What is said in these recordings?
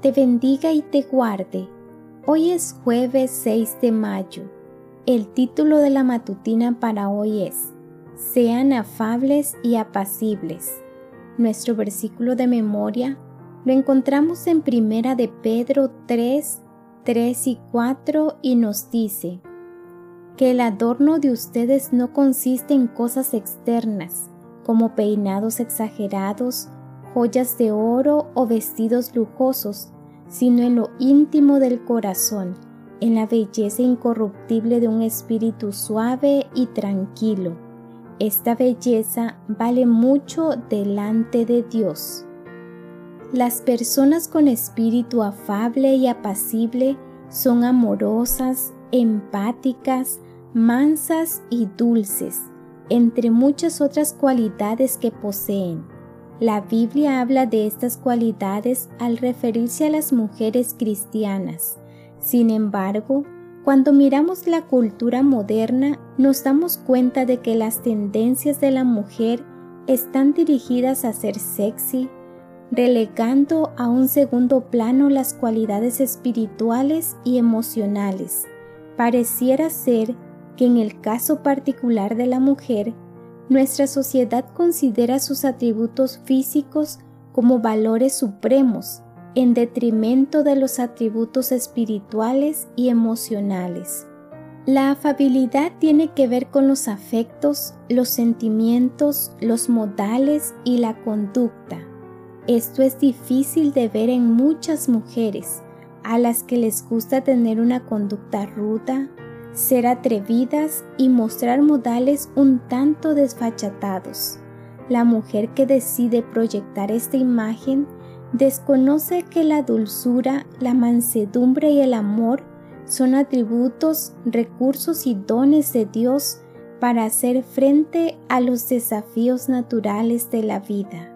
te bendiga y te guarde. Hoy es jueves 6 de mayo. El título de la matutina para hoy es Sean afables y apacibles. Nuestro versículo de memoria lo encontramos en Primera de Pedro 3, 3 y 4 y nos dice que el adorno de ustedes no consiste en cosas externas, como peinados exagerados, joyas de oro o vestidos lujosos, sino en lo íntimo del corazón, en la belleza incorruptible de un espíritu suave y tranquilo. Esta belleza vale mucho delante de Dios. Las personas con espíritu afable y apacible son amorosas, empáticas, mansas y dulces, entre muchas otras cualidades que poseen. La Biblia habla de estas cualidades al referirse a las mujeres cristianas. Sin embargo, cuando miramos la cultura moderna, nos damos cuenta de que las tendencias de la mujer están dirigidas a ser sexy, relegando a un segundo plano las cualidades espirituales y emocionales. Pareciera ser que en el caso particular de la mujer, nuestra sociedad considera sus atributos físicos como valores supremos, en detrimento de los atributos espirituales y emocionales. La afabilidad tiene que ver con los afectos, los sentimientos, los modales y la conducta. Esto es difícil de ver en muchas mujeres, a las que les gusta tener una conducta ruda, ser atrevidas y mostrar modales un tanto desfachatados. La mujer que decide proyectar esta imagen desconoce que la dulzura, la mansedumbre y el amor son atributos, recursos y dones de Dios para hacer frente a los desafíos naturales de la vida.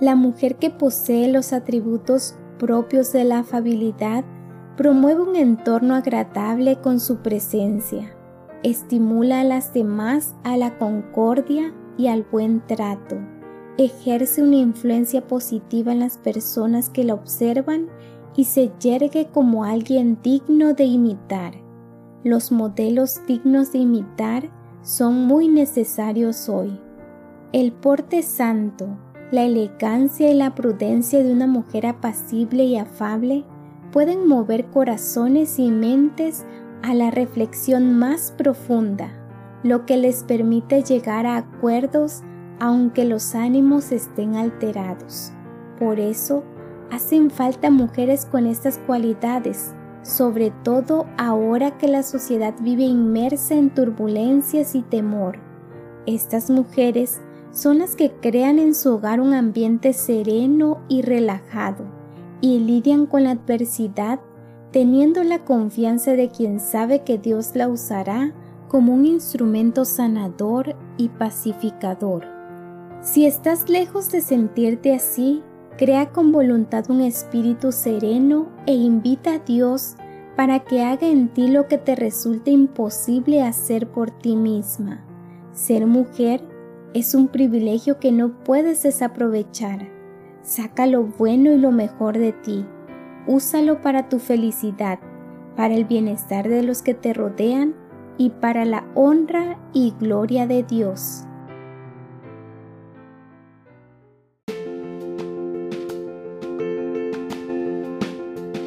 La mujer que posee los atributos propios de la afabilidad Promueve un entorno agradable con su presencia. Estimula a las demás a la concordia y al buen trato. Ejerce una influencia positiva en las personas que la observan y se yergue como alguien digno de imitar. Los modelos dignos de imitar son muy necesarios hoy. El porte santo, la elegancia y la prudencia de una mujer apacible y afable pueden mover corazones y mentes a la reflexión más profunda, lo que les permite llegar a acuerdos aunque los ánimos estén alterados. Por eso, hacen falta mujeres con estas cualidades, sobre todo ahora que la sociedad vive inmersa en turbulencias y temor. Estas mujeres son las que crean en su hogar un ambiente sereno y relajado y lidian con la adversidad teniendo la confianza de quien sabe que Dios la usará como un instrumento sanador y pacificador. Si estás lejos de sentirte así, crea con voluntad un espíritu sereno e invita a Dios para que haga en ti lo que te resulte imposible hacer por ti misma. Ser mujer es un privilegio que no puedes desaprovechar. Saca lo bueno y lo mejor de ti. Úsalo para tu felicidad, para el bienestar de los que te rodean y para la honra y gloria de Dios.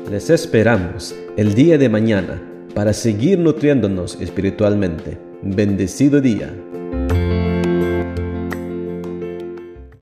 Les esperamos el día de mañana para seguir nutriéndonos espiritualmente. Bendecido día.